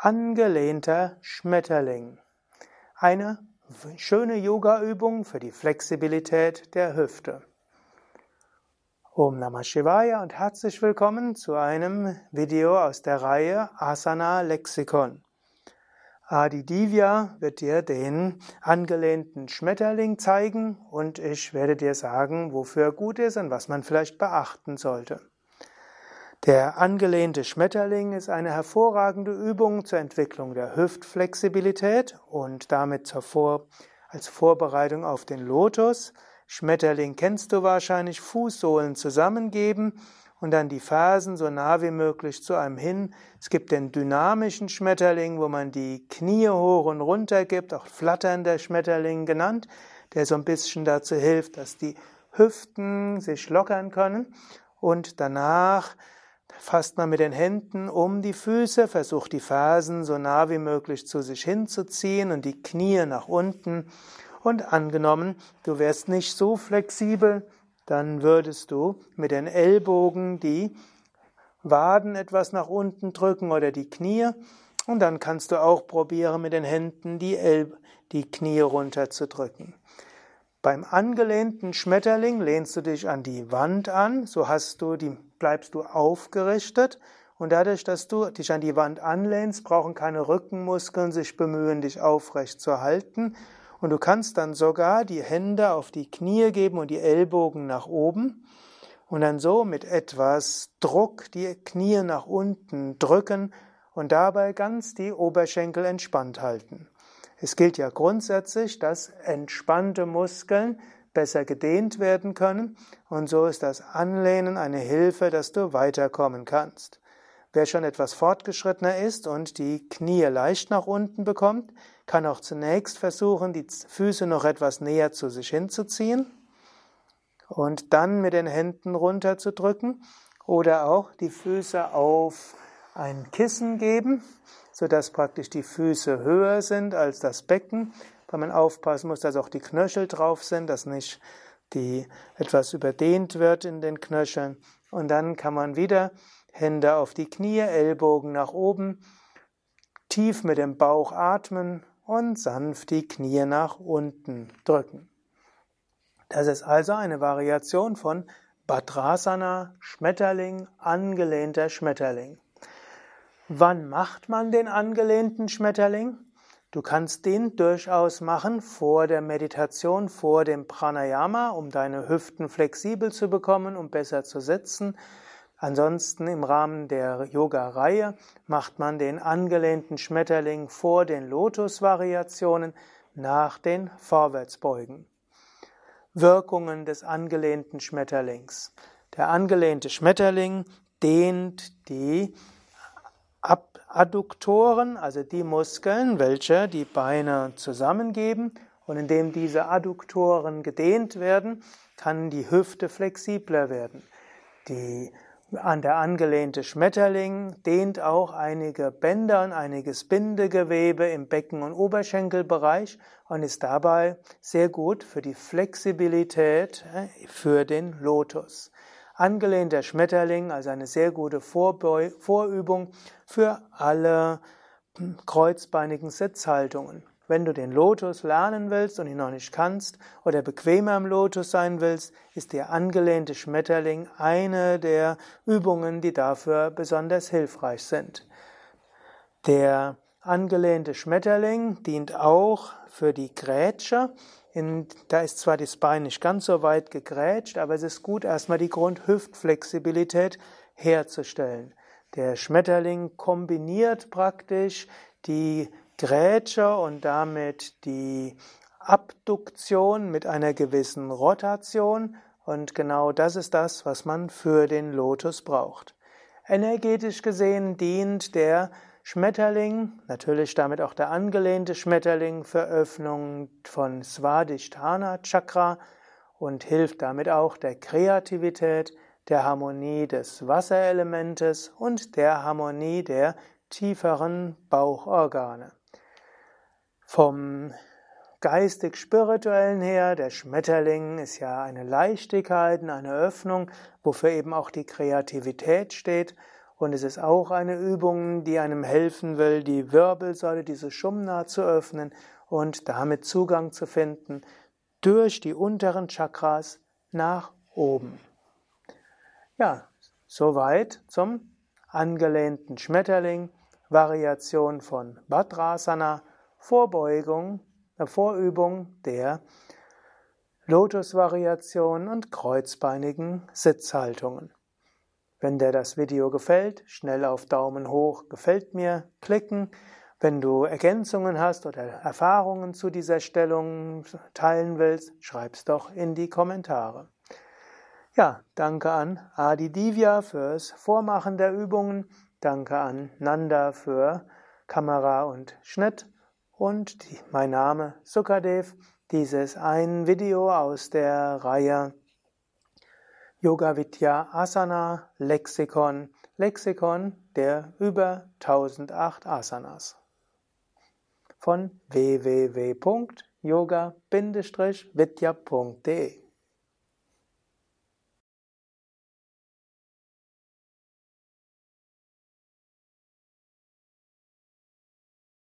Angelehnter Schmetterling. Eine schöne Yoga-Übung für die Flexibilität der Hüfte. Om Namah Shivaya und herzlich willkommen zu einem Video aus der Reihe Asana Lexikon. Adi Divya wird dir den angelehnten Schmetterling zeigen und ich werde dir sagen, wofür er gut ist und was man vielleicht beachten sollte. Der angelehnte Schmetterling ist eine hervorragende Übung zur Entwicklung der Hüftflexibilität und damit Vor als Vorbereitung auf den Lotus. Schmetterling kennst du wahrscheinlich, Fußsohlen zusammengeben und dann die Fersen so nah wie möglich zu einem hin. Es gibt den dynamischen Schmetterling, wo man die Knie hoch und runter gibt, auch flatternder Schmetterling genannt, der so ein bisschen dazu hilft, dass die Hüften sich lockern können und danach fasst man mit den Händen um die Füße, versucht die Fersen so nah wie möglich zu sich hinzuziehen und die Knie nach unten. Und angenommen, du wärst nicht so flexibel, dann würdest du mit den Ellbogen die Waden etwas nach unten drücken oder die Knie. Und dann kannst du auch probieren, mit den Händen die, El die Knie runterzudrücken. Beim angelehnten Schmetterling lehnst du dich an die Wand an, so hast du die, bleibst du aufgerichtet. Und dadurch, dass du dich an die Wand anlehnst, brauchen keine Rückenmuskeln sich bemühen, dich aufrecht zu halten. Und du kannst dann sogar die Hände auf die Knie geben und die Ellbogen nach oben. Und dann so mit etwas Druck die Knie nach unten drücken und dabei ganz die Oberschenkel entspannt halten. Es gilt ja grundsätzlich, dass entspannte Muskeln besser gedehnt werden können und so ist das Anlehnen eine Hilfe, dass du weiterkommen kannst. Wer schon etwas fortgeschrittener ist und die Knie leicht nach unten bekommt, kann auch zunächst versuchen, die Füße noch etwas näher zu sich hinzuziehen und dann mit den Händen runterzudrücken oder auch die Füße auf ein Kissen geben sodass praktisch die Füße höher sind als das Becken, weil man aufpassen muss, dass auch die Knöchel drauf sind, dass nicht die etwas überdehnt wird in den Knöcheln. Und dann kann man wieder Hände auf die Knie, Ellbogen nach oben, tief mit dem Bauch atmen und sanft die Knie nach unten drücken. Das ist also eine Variation von Badrasana, Schmetterling, angelehnter Schmetterling. Wann macht man den angelehnten Schmetterling? Du kannst den durchaus machen vor der Meditation, vor dem Pranayama, um deine Hüften flexibel zu bekommen, um besser zu sitzen. Ansonsten im Rahmen der Yoga-Reihe macht man den angelehnten Schmetterling vor den Lotus-Variationen nach den Vorwärtsbeugen. Wirkungen des angelehnten Schmetterlings. Der angelehnte Schmetterling dehnt die Adduktoren, also die Muskeln, welche die Beine zusammengeben. Und indem diese Adduktoren gedehnt werden, kann die Hüfte flexibler werden. Die an der angelehnte Schmetterling dehnt auch einige Bänder und einiges Bindegewebe im Becken- und Oberschenkelbereich und ist dabei sehr gut für die Flexibilität äh, für den Lotus angelehnter Schmetterling, also eine sehr gute Vorbeu Vorübung für alle kreuzbeinigen Sitzhaltungen. Wenn du den Lotus lernen willst und ihn noch nicht kannst oder bequemer im Lotus sein willst, ist der angelehnte Schmetterling eine der Übungen, die dafür besonders hilfreich sind. Der angelehnte Schmetterling dient auch für die Grätsche. In, da ist zwar das Bein nicht ganz so weit gegrätscht, aber es ist gut, erstmal die Grundhüftflexibilität herzustellen. Der Schmetterling kombiniert praktisch die Grätsche und damit die Abduktion mit einer gewissen Rotation und genau das ist das, was man für den Lotus braucht. Energetisch gesehen dient der Schmetterling, natürlich damit auch der angelehnte Schmetterling für Öffnung von Svadhisthana Chakra und hilft damit auch der Kreativität, der Harmonie des Wasserelementes und der Harmonie der tieferen Bauchorgane. Vom geistig-spirituellen her, der Schmetterling ist ja eine Leichtigkeit, eine Öffnung, wofür eben auch die Kreativität steht Und es ist auch eine Übung, die einem helfen will, die Wirbelsäule, diese Shumna zu öffnen und damit Zugang zu finden durch die unteren Chakras nach oben. Ja, soweit zum angelehnten Schmetterling, Variation von Bhadrasana, Vorbeugung, äh, Vorübung der Lotusvariation und kreuzbeinigen Sitzhaltungen. Wenn dir das Video gefällt, schnell auf Daumen hoch gefällt mir klicken. Wenn du Ergänzungen hast oder Erfahrungen zu dieser Stellung teilen willst, schreib's doch in die Kommentare. Ja, danke an Adi Divya fürs Vormachen der Übungen, danke an Nanda für Kamera und Schnitt und die, mein Name Sukadev. Dieses ein Video aus der Reihe Yoga Vidya Asana Lexikon, Lexikon der über 1008 Asanas. Von www.yoga-vidya.de